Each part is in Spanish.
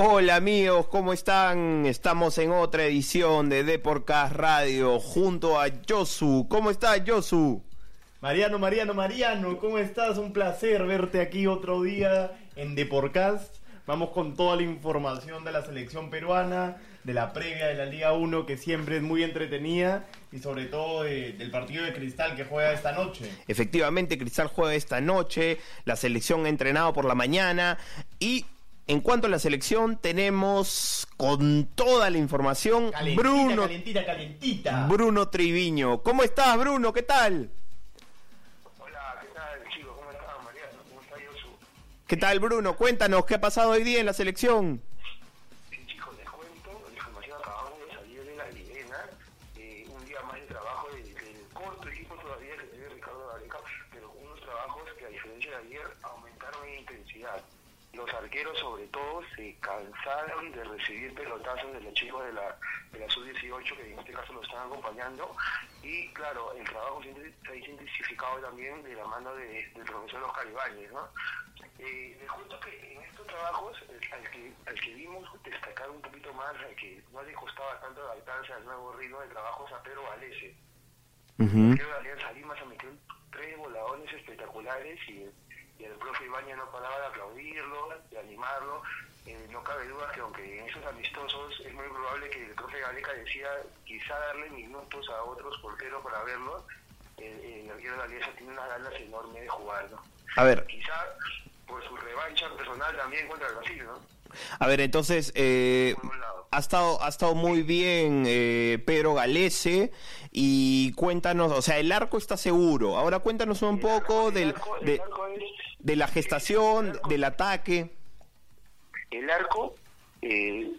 Hola amigos, ¿cómo están? Estamos en otra edición de Deporcast Radio junto a Yosu. ¿Cómo estás, Yosu? Mariano, Mariano, Mariano, ¿cómo estás? Un placer verte aquí otro día en Deporcast. Vamos con toda la información de la selección peruana, de la previa de la Liga 1 que siempre es muy entretenida y sobre todo de- del partido de Cristal que juega esta noche. Efectivamente, Cristal juega esta noche, la selección ha entrenado por la mañana y en cuanto a la selección tenemos con toda la información Calentita, Bruno, calentita, calentita. Bruno Triviño. ¿Cómo estás, Bruno? ¿Qué tal? Hola, ¿qué tal, chicos? ¿Cómo están, Mariano? ¿Cómo está Yosu? ¿Qué tal, Bruno? Cuéntanos, ¿qué ha pasado hoy día en la selección? Arqueros sobre todo se cansaron de recibir pelotazos de los chicos de la, de la sub-18 que en este caso lo están acompañando y claro, el trabajo se ha intensificado también de la mano de- del profesor Oscar Ibáñez, ¿no? Eh, les cuento que en estos trabajos, el- al que, al que vimos destacar un poquito más, al que no le costaba tanto adaptarse al nuevo ritmo de trabajo, es a Pedro Valese. Ujú. Creo que Alianza Lima se metió tres voladones espectaculares y, y el profe Ibañez no paraba de aplaudirlo, de animarlo. Eh, no cabe duda que aunque en esos amistosos es muy probable que el profe Gareca decía quizá darle minutos a otros porteros para verlo, el, el arquero de Alianza tiene unas ganas enormes de jugar, ¿no? A ver, Quizá por su revancha personal también contra el Brasil, ¿no? a ver, entonces, eh, ha estado, ha estado muy bien eh, Pedro Galese y cuéntanos, o sea, el arco está seguro. Ahora cuéntanos un El poco arco- el del, arco- el de, arco es- de la gestación, del ataque. el arco, eh,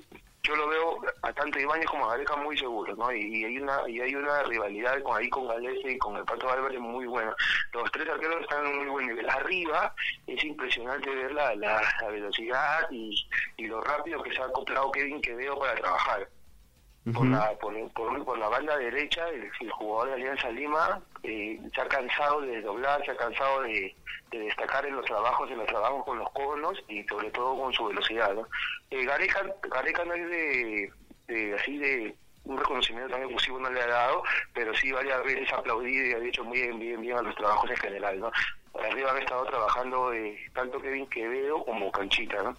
yo lo veo a tanto Ibáñez como a Gareca muy seguros, ¿no? Y, hay una y hay una rivalidad con ahí con Galese y con el Pato Álvarez muy buena. Los tres arqueros están en muy buen nivel. Arriba es impresionante ver la, la, la velocidad y, y lo rápido que se ha acoplado Kevin Quevedo para trabajar. Por, la, por, por, por la banda derecha, el, el jugador de Alianza Lima eh, se ha cansado de doblar, se ha cansado de, de destacar en los trabajos, en los trabajos con los conos y sobre todo con su velocidad. ¿no? Eh, Gareca, Gareca no es de, de así de un reconocimiento tan efusivo no le ha dado, pero sí varias veces aplaudido y ha dicho muy bien, bien, bien a los trabajos en general. ¿no? Arriba han estado trabajando eh, tanto Kevin Quevedo como Canchita. ¿no?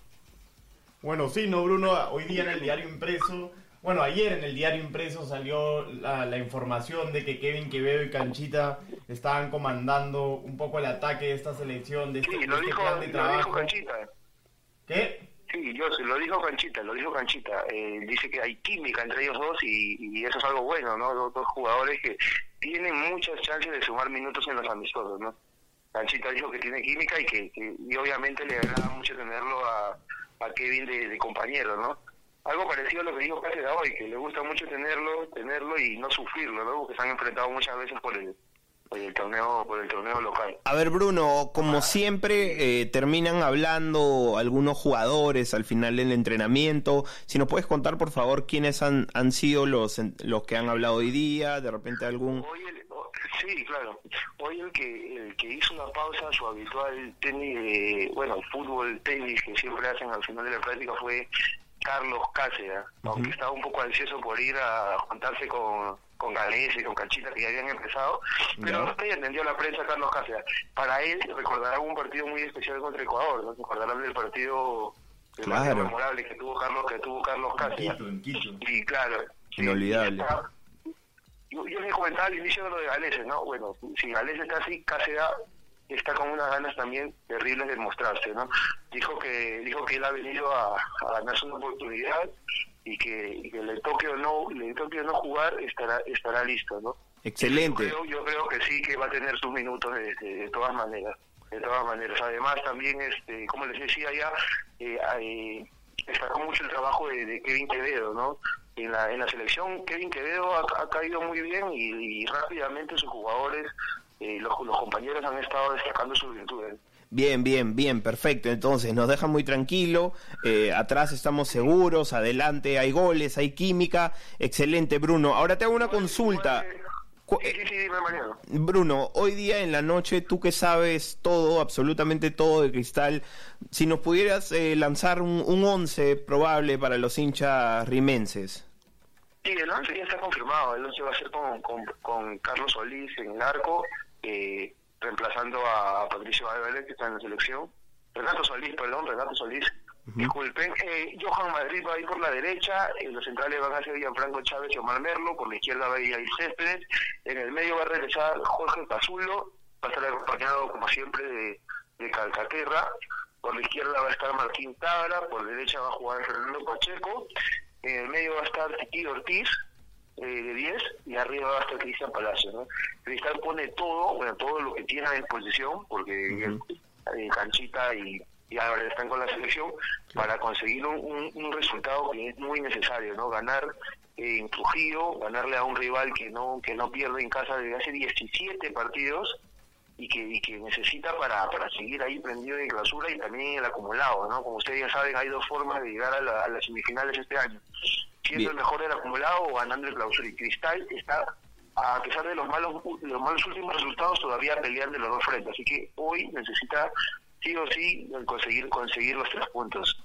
Bueno, sí, no, Bruno, hoy día en el diario impreso, bueno, ayer en el diario impreso salió la, la información de que Kevin Quevedo y Canchita estaban comandando un poco el ataque de esta selección, de este, Sí, de este dijo, plan de lo trabajo. dijo Canchita. ¿Qué? Sí, yo se lo dijo Canchita, lo dijo Canchita. Eh, dice que hay química entre ellos dos y, y eso es algo bueno, ¿no? Dos, dos jugadores que tienen muchas chances de sumar minutos en los amistosos, ¿no? Canchita dijo que tiene química y que, que- y obviamente le agrada mucho tenerlo a, a Kevin de, de compañero, ¿no? Algo parecido a lo que dijo Cáceres hoy, que le gusta mucho tenerlo, tenerlo y no sufrirlo, ¿no? Porque se han enfrentado muchas veces por el, por el torneo, por el torneo local. A ver, Bruno, como siempre, eh, terminan hablando algunos jugadores al final del entrenamiento. Si nos puedes contar, por favor, quiénes han, han sido los, los que han hablado hoy día, de repente algún... Hoy el- o- sí, claro. Hoy el que el que hizo una pausa su habitual tenis, de, bueno, fútbol, tenis que siempre hacen al final de la práctica fue Carlos Cáceres, aunque estaba un poco ansioso por ir a juntarse con con y con Canchita que ya habían empezado, pero no entendió la prensa Carlos Cáceres. Para él recordará un partido muy especial contra Ecuador, ¿no? recordarán del partido, el Claro. partido memorable que tuvo Carlos que tuvo Carlos En Cáceres. Quito, en Quito. Y claro. Inolvidable. Yo, yo les comentaba al inicio de lo de Galese, ¿no? Bueno, si Galese está así, Cáceres está con unas ganas también terribles de mostrarse, ¿no? Dijo que dijo que él ha venido a, a ganarse una oportunidad y que, y que le toque o no le toque o no jugar estará estará listo, ¿no? Excelente. Yo creo, yo creo que sí que va a tener sus minutos de, de- de todas maneras, de todas maneras. Además también, este, como les decía ya, eh, eh, destacó mucho el trabajo de, de Kevin Quevedo, ¿no? En la, en la selección Kevin Quevedo ha, ha caído muy bien y, y rápidamente sus jugadores, eh, los, los compañeros han estado destacando sus virtudes. Bien, bien, bien, perfecto. Entonces nos deja muy tranquilo. eh, atrás estamos seguros, adelante hay goles, hay química. Excelente, Bruno. Ahora te hago una consulta. Cu- Sí, sí, dime, Mariano. Bruno, hoy día en la noche, tú que sabes todo, absolutamente todo de Cristal, si nos pudieras eh, lanzar un, un 11 probable para los hinchas rimenses. Sí, el 11 ya está confirmado. El 11 va a ser con, con, con Carlos Solís en el arco, eh, reemplazando a Patricio Valverde, que está en la selección. Renato Solís, perdón, Renato Solís. Disculpen. Eh, Johan Madrid va a ir por la derecha. En los centrales van a ser Gianfranco Chávez y Omar Merlo. Por la izquierda va a ir Céspedes. En el medio va a regresar Jorge Cazulo. Va a estar acompañado, como siempre, de, de Calcaterra. Por la izquierda va a estar Martín Tabra. Por la derecha va a jugar Fernando Pacheco. En el medio va a estar Titi Ortiz eh, de 10 y arriba va a estar Cristian Palacio. ¿no? Cristal pone todo, bueno, todo lo que tiene a disposición, porque eh, Canchita y, y Álvarez están con la selección, para conseguir un, un- un resultado que es muy necesario, ¿no? Ganar en Trujillo, ganarle a un rival que no que no pierde en casa desde hace 17 partidos y que, y que necesita para, para seguir ahí prendido en clausura y también en el acumulado, ¿no? Como ustedes ya saben, hay dos formas de llegar a, la- a las semifinales este año. Siendo Bien. el mejor del acumulado o ganando el clausura. Y Cristal está, a pesar de los malos los malos últimos resultados, todavía peleando en los dos frentes. Así que hoy necesita sí o sí conseguir conseguir los tres puntos.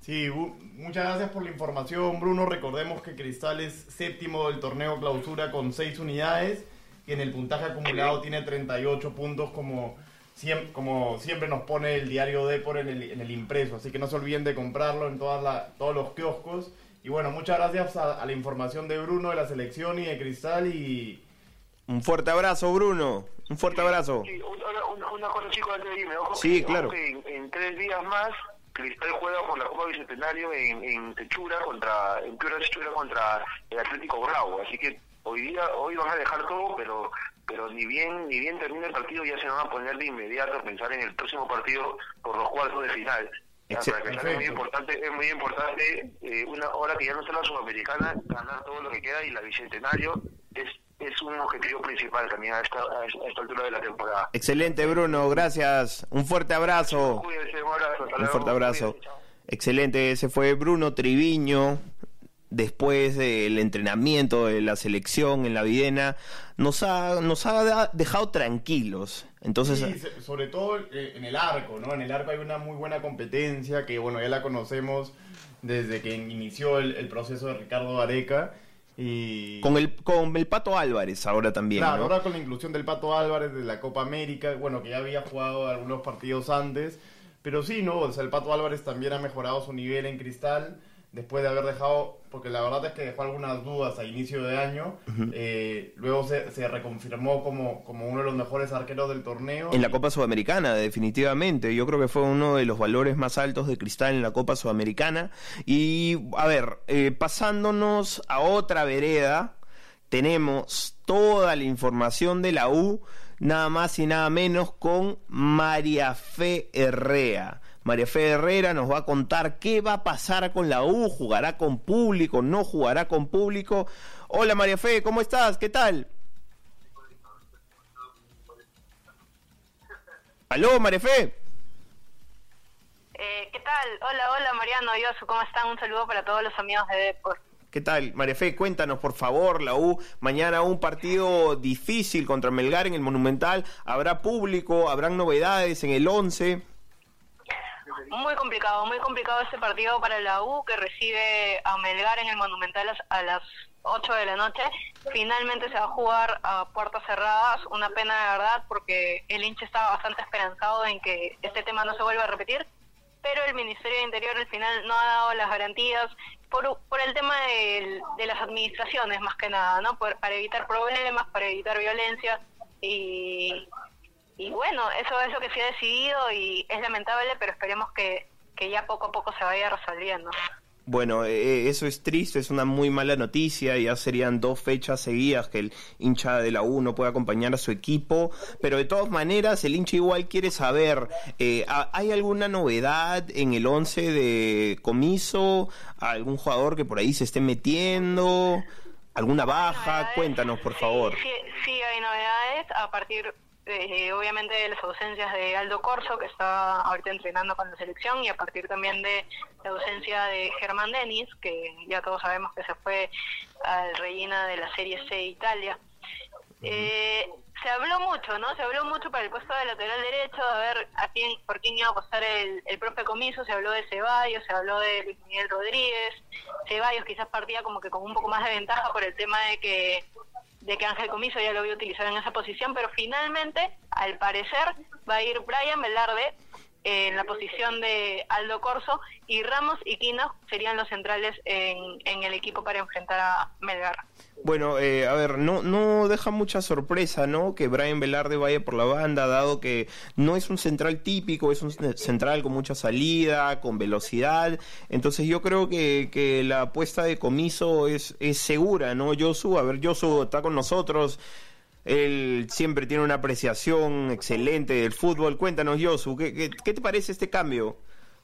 Sí, muchas gracias por la información, Bruno. Recordemos que Cristal es séptimo del torneo clausura con 6 unidades, que en el puntaje acumulado tiene 38 puntos como siempre, como siempre nos pone el diario Depor en el, en el impreso. Así que no se olviden de comprarlo en todas la- todos los kioscos. Y bueno, muchas gracias a, a la información de Bruno de la selección y de Cristal y... Un fuerte abrazo, Bruno. Un fuerte abrazo. Sí, una, una- una cosa, chicos, antes de irme. Ojo Sí, que- claro. ojo que en, en tres días más, Cristal juega por la Copa Bicentenario en, en Techura contra, en Piura Techura contra el Atlético Bravo. Así que hoy día, hoy van a dejar todo, pero pero ni bien ni bien termine el partido ya se van a poner de inmediato a pensar en el próximo partido por los cuartos de final. Ya, para es muy importante, es muy importante eh, una hora que ya no está la sudamericana, ganar todo lo que queda y la bicentenario es es un objetivo principal también a esta, a esta altura de la temporada. Excelente, Bruno. Gracias. Un fuerte abrazo. Cuídense, un abrazo. Un fuerte abrazo. Cuídense. Excelente, ese fue Bruno Triviño. Después del entrenamiento de la selección en la Videna, nos ha, nos ha dejado tranquilos. Entonces, Sí, sobre todo eh, en el arco, ¿no? En el arco hay una muy buena competencia que, bueno, ya la conocemos desde que inició el, el proceso de Ricardo Areca. Y con el, con el Pato Álvarez ahora también. claro, ¿no? ahora con la inclusión del Pato Álvarez de la Copa América, bueno, que ya había jugado algunos partidos antes, pero sí, ¿no? O sea, el Pato Álvarez también ha mejorado su nivel en cristal después de haber dejado, porque la verdad es que dejó algunas dudas a inicio de año, eh, luego se, se reconfirmó como, como uno de los mejores arqueros del torneo. En la Copa Sudamericana, definitivamente. Yo creo que fue uno de los valores más altos de Cristal en la Copa Sudamericana. Y, a ver, eh, pasándonos a otra vereda, tenemos toda la información de la U, nada más y nada menos con María Fe Herrera. María Fe Herrera nos va a contar qué va a pasar con la U, jugará con público, no jugará con público. Hola María Fe, ¿cómo estás? ¿Qué tal? Aló, María Fe. Eh, ¿Qué tal? Hola, hola Mariano, Yosu, ¿cómo están? Un saludo para todos los amigos de Depor. ¿Qué tal? María Fe, cuéntanos por favor, la U, mañana un partido difícil contra Melgar en el Monumental, ¿habrá público? ¿Habrán novedades en el 11? Muy complicado, muy complicado este partido para la U que recibe a Melgar en el Monumental a las 8 de la noche. Finalmente se va a jugar a puertas cerradas, una pena de verdad porque el hincha estaba bastante esperanzado en que este tema no se vuelva a repetir, pero el Ministerio de Interior al final no ha dado las garantías por, por el tema del- de las administraciones más que nada, ¿no? Por- para evitar problemas, para evitar violencia y, y bueno, eso es lo que se ha decidido y es lamentable, pero esperemos que, que ya poco a poco se vaya resolviendo. Bueno, eh, eso es triste, es una muy mala noticia, ya serían dos fechas seguidas que el hincha de la U no puede acompañar a su equipo, pero de todas maneras el hincha igual quiere saber, eh, ¿ha- ¿hay alguna novedad en el 11 de comiso? ¿Algún jugador que por ahí se esté metiendo? ¿Alguna baja? Cuéntanos, por favor. Sí, sí, hay novedades a partir, eh, obviamente, las ausencias de Aldo Corso, que está ahorita entrenando con la selección, y a partir también de la ausencia de Germán Denis, que ya todos sabemos que se fue al Reina de la Serie C de Italia. Eh, se habló mucho, ¿no? Se habló mucho para el puesto de lateral derecho, a ver a quién, por quién iba a apostar el, el propio comiso, se habló de Ceballos, se habló de Luis Miguel Rodríguez, Ceballos quizás partía como que con un poco más de ventaja por el tema de que de que Ángel Comiso ya lo había utilizado en esa posición, pero finalmente, al parecer, va a ir Brian Velarde en la posición de Aldo Corso y Ramos y Quino serían los centrales en, en el equipo para enfrentar a Melgar. Bueno, eh, a ver, no, no deja mucha sorpresa, ¿no? Que Brian Velarde vaya por la banda, dado que no es un central típico, es un central con mucha salida, con velocidad. Entonces yo creo que, que la apuesta de comiso es, es segura, ¿no? Josu, a ver, Josu está con nosotros. Él siempre tiene una apreciación excelente del fútbol. Cuéntanos, Josu, ¿qué, qué, te parece este cambio?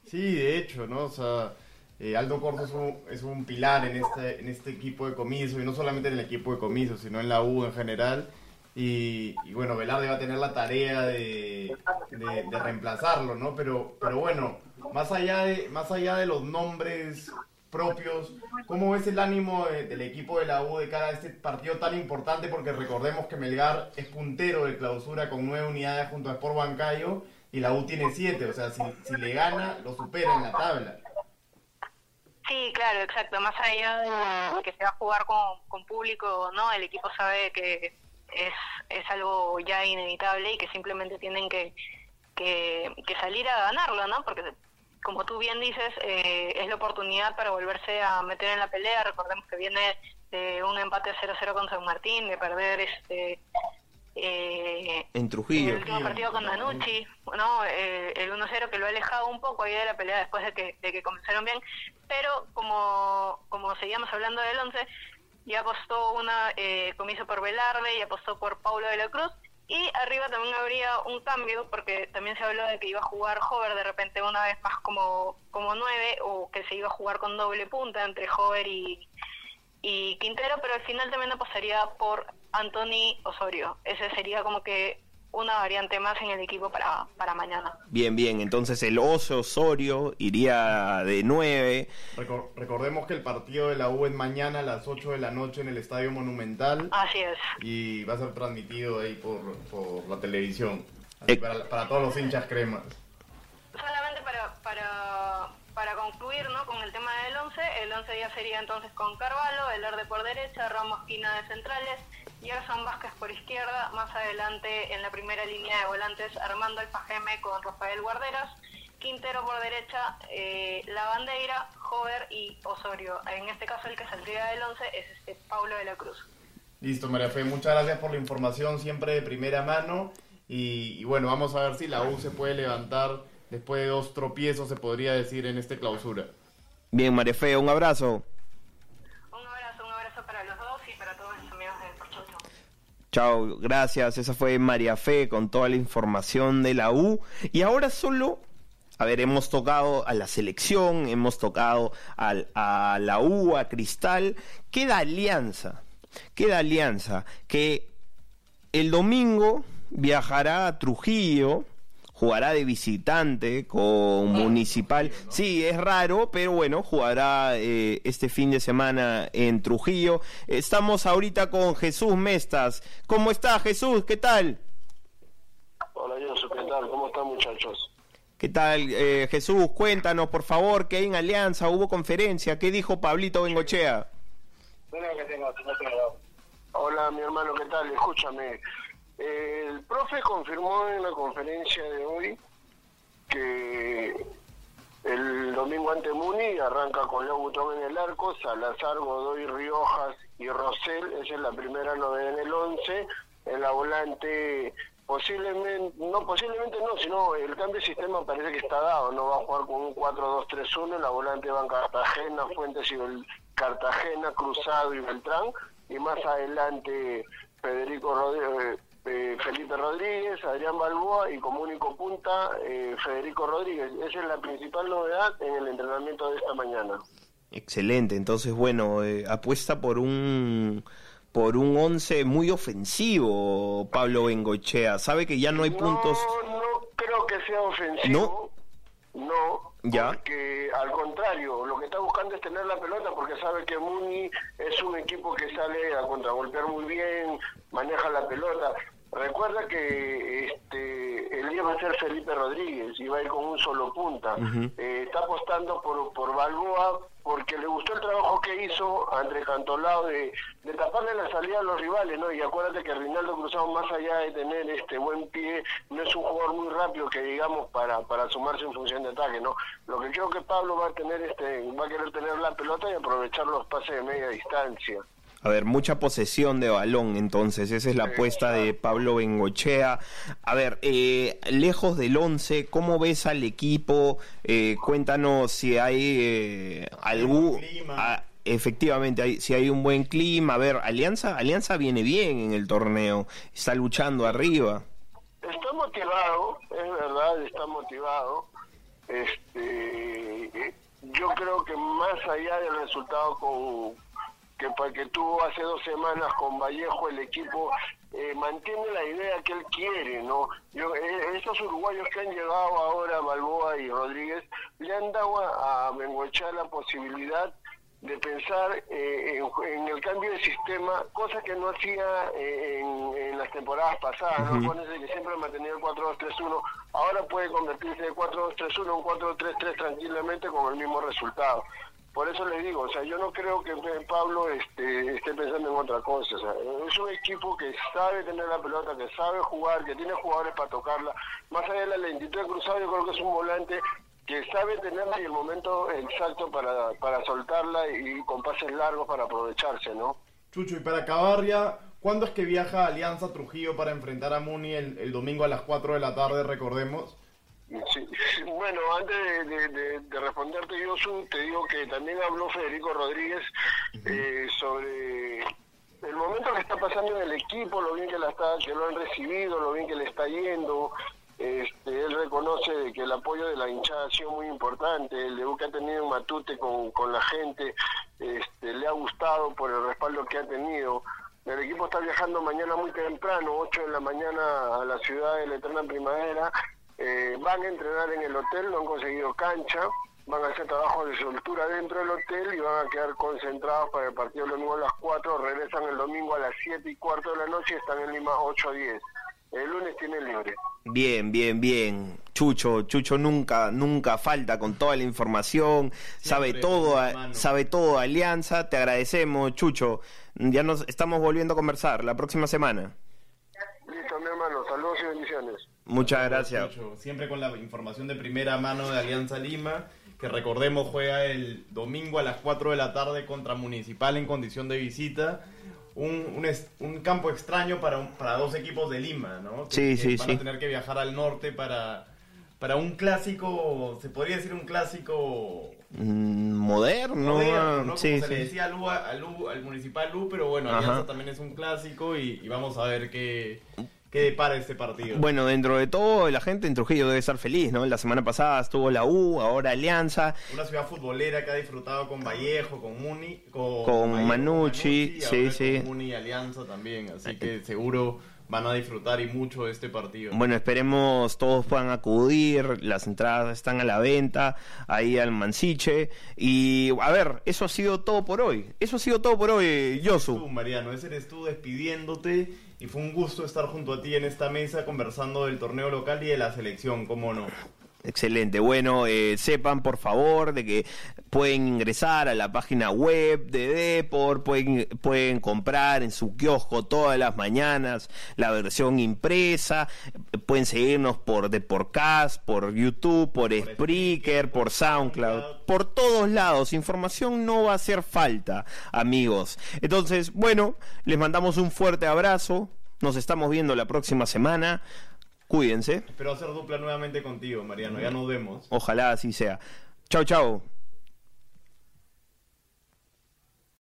Sí, de hecho, ¿no? O sea, eh, Aldo Corso es un, es un pilar en este, en este equipo de comiso, y no solamente en el equipo de comiso, sino en la U en general. Y, bueno, Velarde va a tener la tarea de, de, de reemplazarlo, ¿no? Pero, pero bueno, más allá, de, más allá de los nombres propios, ¿cómo ves el ánimo de- del equipo de la U de cara a este partido tan importante? Porque recordemos que Melgar es puntero de clausura con nueve unidades junto a Sport Bancayo y la U tiene siete, o sea, si, si le gana, lo supera en la tabla. Sí, claro, exacto. Más allá de que se va a jugar con, con público, ¿no? El equipo sabe que es, es algo ya inevitable y que simplemente tienen que, que, que salir a ganarlo, ¿no? Porque, como tú bien dices, eh, es la oportunidad para volverse a meter en la pelea. Recordemos que viene de un empate 0-0 con San Martín, de perder este... Eh, En Trujillo. el último partido con Danucci, ¿no? Eh, el 1-0 que lo ha alejado un poco ahí de la pelea después de que, de que comenzaron bien, pero como, como seguíamos hablando del 11, ya apostó una eh, comiso por Velarde y apostó por Paulo de la Cruz, y arriba también habría un cambio, porque también se habló de que iba a jugar Hover de repente una vez más como, como 9, o que se iba a jugar con doble punta entre Hover y, y Quintero, pero al final también apostaría por Anthony Osorio. Ese sería como que una variante más en el equipo para, para mañana. Bien, bien, entonces el oso Osorio iría de 9. Recor- recordemos que el partido de la U es mañana a las 8 de la noche en el Estadio Monumental Así es. y va a ser transmitido ahí por, por la televisión. Así Eh. para, para todos los hinchas cremas. Solamente para, para, para concluir ¿no? con el tema del 11, el 11 ya sería entonces con Carvalho, Velarde por derecha, Ramos Quina de centrales, Gerson Vázquez por izquierda, más adelante en la primera línea de volantes Armando Alfajeme con Rafael Guarderas, Quintero por derecha, eh, La Bandeira, Jover y Osorio. En este caso el que saldría del 11 es este Paulo de la Cruz. Listo, María Fe, muchas gracias por la información siempre de primera mano. Y bueno, vamos a ver si la U se puede levantar después de dos tropiezos, se podría decir, en este clausura. Bien, Marefe, un abrazo. Un abrazo, un abrazo para los dos y para todos los amigos de Cochucho. Chao, gracias. Esa fue María Fe con toda la información de la U. Y ahora solo, a ver, hemos tocado a la selección, hemos tocado al- a la U, a Cristal. Queda Alianza, queda Alianza, que el domingo viajará a Trujillo, jugará de visitante con Municipal. Sí, es raro, pero bueno, jugará eh, este fin de semana en Trujillo. Estamos ahorita con Jesús Mestas. ¿Cómo está Jesús? ¿Qué tal? Hola, Josu, ¿qué tal? ¿Cómo están, muchachos? ¿Qué tal, eh, Jesús? Cuéntanos, por favor, que hay en Alianza, hubo conferencia. ¿Qué dijo Pablito Bengochea? Hola, mi hermano, ¿qué tal? Escúchame. El profe confirmó en la conferencia de hoy que el domingo ante Muni arranca con Leo Butón en el arco, Salazar, Godoy, Riojas y Rosell. Esa es la primera novedad en el 11. En la volante, posiblemente, no, posiblemente no, sino el cambio de sistema parece que está dado. No va a jugar con un 4-2-3-1. En la volante van Cartagena, Fuentes y Cartagena, Cruzado y Beltrán. Y más adelante Federico Rodríguez. Eh, Felipe Rodríguez, Adrián Balboa y como único punta eh, Federico Rodríguez. Esa es la principal novedad en el entrenamiento de esta mañana. Excelente, entonces bueno, eh, apuesta por un por un 11 muy ofensivo Pablo Bengochea. Sabe que ya no hay puntos. No, no creo que sea ofensivo. No, Ya. porque al contrario, lo que está buscando es tener la pelota porque sabe que Muni es un equipo que sale a contragolpear muy bien, maneja la pelota. Recuerda que este el día va a ser Felipe Rodríguez y va a ir con un solo punta. Eh, está apostando por, por Balboa porque le gustó el trabajo que hizo André Cantolao de, de taparle la salida a los rivales, ¿no? Y acuérdate que Rinaldo Cruzado, más allá de tener este buen pie, no es un jugador muy rápido que digamos para, para sumarse en función de ataque, ¿no? Lo que creo que Pablo va a tener este, va a querer tener la pelota y aprovechar los pases de media distancia. A ver, mucha posesión de balón, entonces, esa es la apuesta de Pablo Bengochea. A ver, eh, lejos del 11, ¿cómo ves al equipo? Eh, cuéntanos si hay eh, algún... efectivamente, hay, si hay un buen clima. A ver, Alianza, Alianza viene bien en el torneo, está luchando arriba. Está motivado, es verdad, está motivado. Este, yo creo que más allá del resultado con que, que tuvo hace dos semanas con Vallejo, el equipo eh, mantiene la idea que él quiere, ¿no? Yo, eh, estos uruguayos que han llegado ahora, Balboa y Rodríguez, le han dado a, a la posibilidad de pensar eh, en, en el cambio de sistema, cosa que no hacía eh, en, en las temporadas pasadas, ¿no? Acuérdense que siempre ha mantenido el 4-2-3-1, ahora puede convertirse de 4-2-3-1 en 4-3-3 tranquilamente con el mismo resultado. Por eso les digo, o sea, yo no creo que Pablo este, esté pensando en otra cosa. O sea, es un equipo que sabe tener la pelota, que sabe jugar, que tiene jugadores para tocarla. Más allá de la lentitud de cruzado, yo creo que es un volante que sabe tenerla y el momento exacto para, para soltarla y con pases largos para aprovecharse, ¿no? Chucho, y para acabar ya, ¿cuándo es que viaja Alianza Trujillo para enfrentar a Muni el, el domingo a las 4 de la tarde, recordemos? Sí, sí, bueno, antes de, de- de- de responderte, Yosu, te digo que también habló Federico Rodríguez eh, sobre el momento que está pasando en el equipo, lo bien que, la está, que lo han recibido, lo bien que le está yendo. Este, él reconoce que el apoyo de la hinchada ha sido muy importante, el debut que ha tenido en Matute con, con la gente este, le ha gustado por el respaldo que ha tenido. El equipo está viajando mañana muy temprano, 8 de la mañana a la ciudad de la Eterna Primavera. Eh, van a entrenar en el hotel, no han conseguido cancha, van a hacer trabajo de soltura dentro del hotel y van a quedar concentrados para el partido el domingo a las 4, regresan el domingo a las 7 y cuarto de la noche y están en Lima 8 a 10. El lunes tienen libre. Bien, bien, bien. Chucho, Chucho nunca, nunca falta con toda la información, sabe todo, hermano. sabe todo Alianza. Te agradecemos, Chucho. Ya nos estamos volviendo a conversar la próxima semana. Listo, mi hermano, saludos y bendiciones. Muchas gracias. Chucho, siempre con la información de primera mano de Alianza Lima, que recordemos juega el domingo a las 4 de la tarde contra Municipal en condición de visita. Un, un, es- un campo extraño para, un- para dos equipos de Lima, ¿no? Que- Sí, que sí, van sí. a tener que viajar al norte para, para un clásico, se podría decir un clásico Mm, Moderno, moderno, ¿no? sí, Como se le decía al, U- al, U- al Municipal U, pero bueno. Alianza también es un clásico y, y vamos a ver qué, qué depara este partido. Bueno, dentro de todo, la gente en Trujillo debe estar feliz, ¿no? La semana pasada estuvo la U, ahora Alianza. Una ciudad futbolera que ha disfrutado con Vallejo, con Muni, con, Con Vallejo, Manucci, y sí, sí. Con Muni y Alianza también, así que seguro van a disfrutar y mucho de este partido. Bueno, esperemos todos puedan acudir, las entradas están a la venta, ahí al Mansiche. Y a ver, eso ha sido todo por hoy. Eso ha sido todo por hoy, Tú, Yosu. Mariano, ese eres tú despidiéndote y fue un gusto estar junto a ti en esta mesa conversando del torneo local y de la selección, cómo no. Excelente. Bueno, eh, sepan por favor de que pueden ingresar a la página web de Depor, pueden, pueden comprar en su kiosco todas las mañanas la versión impresa, pueden seguirnos por Deporcast, por YouTube, por Spreaker, por SoundCloud, por todos lados. Información no va a hacer falta, amigos. Entonces, bueno, les mandamos un fuerte abrazo. Nos estamos viendo la próxima semana. Cuídense. Espero hacer dupla nuevamente contigo, Mariano, ya nos vemos. Ojalá así sea. Chao, chao.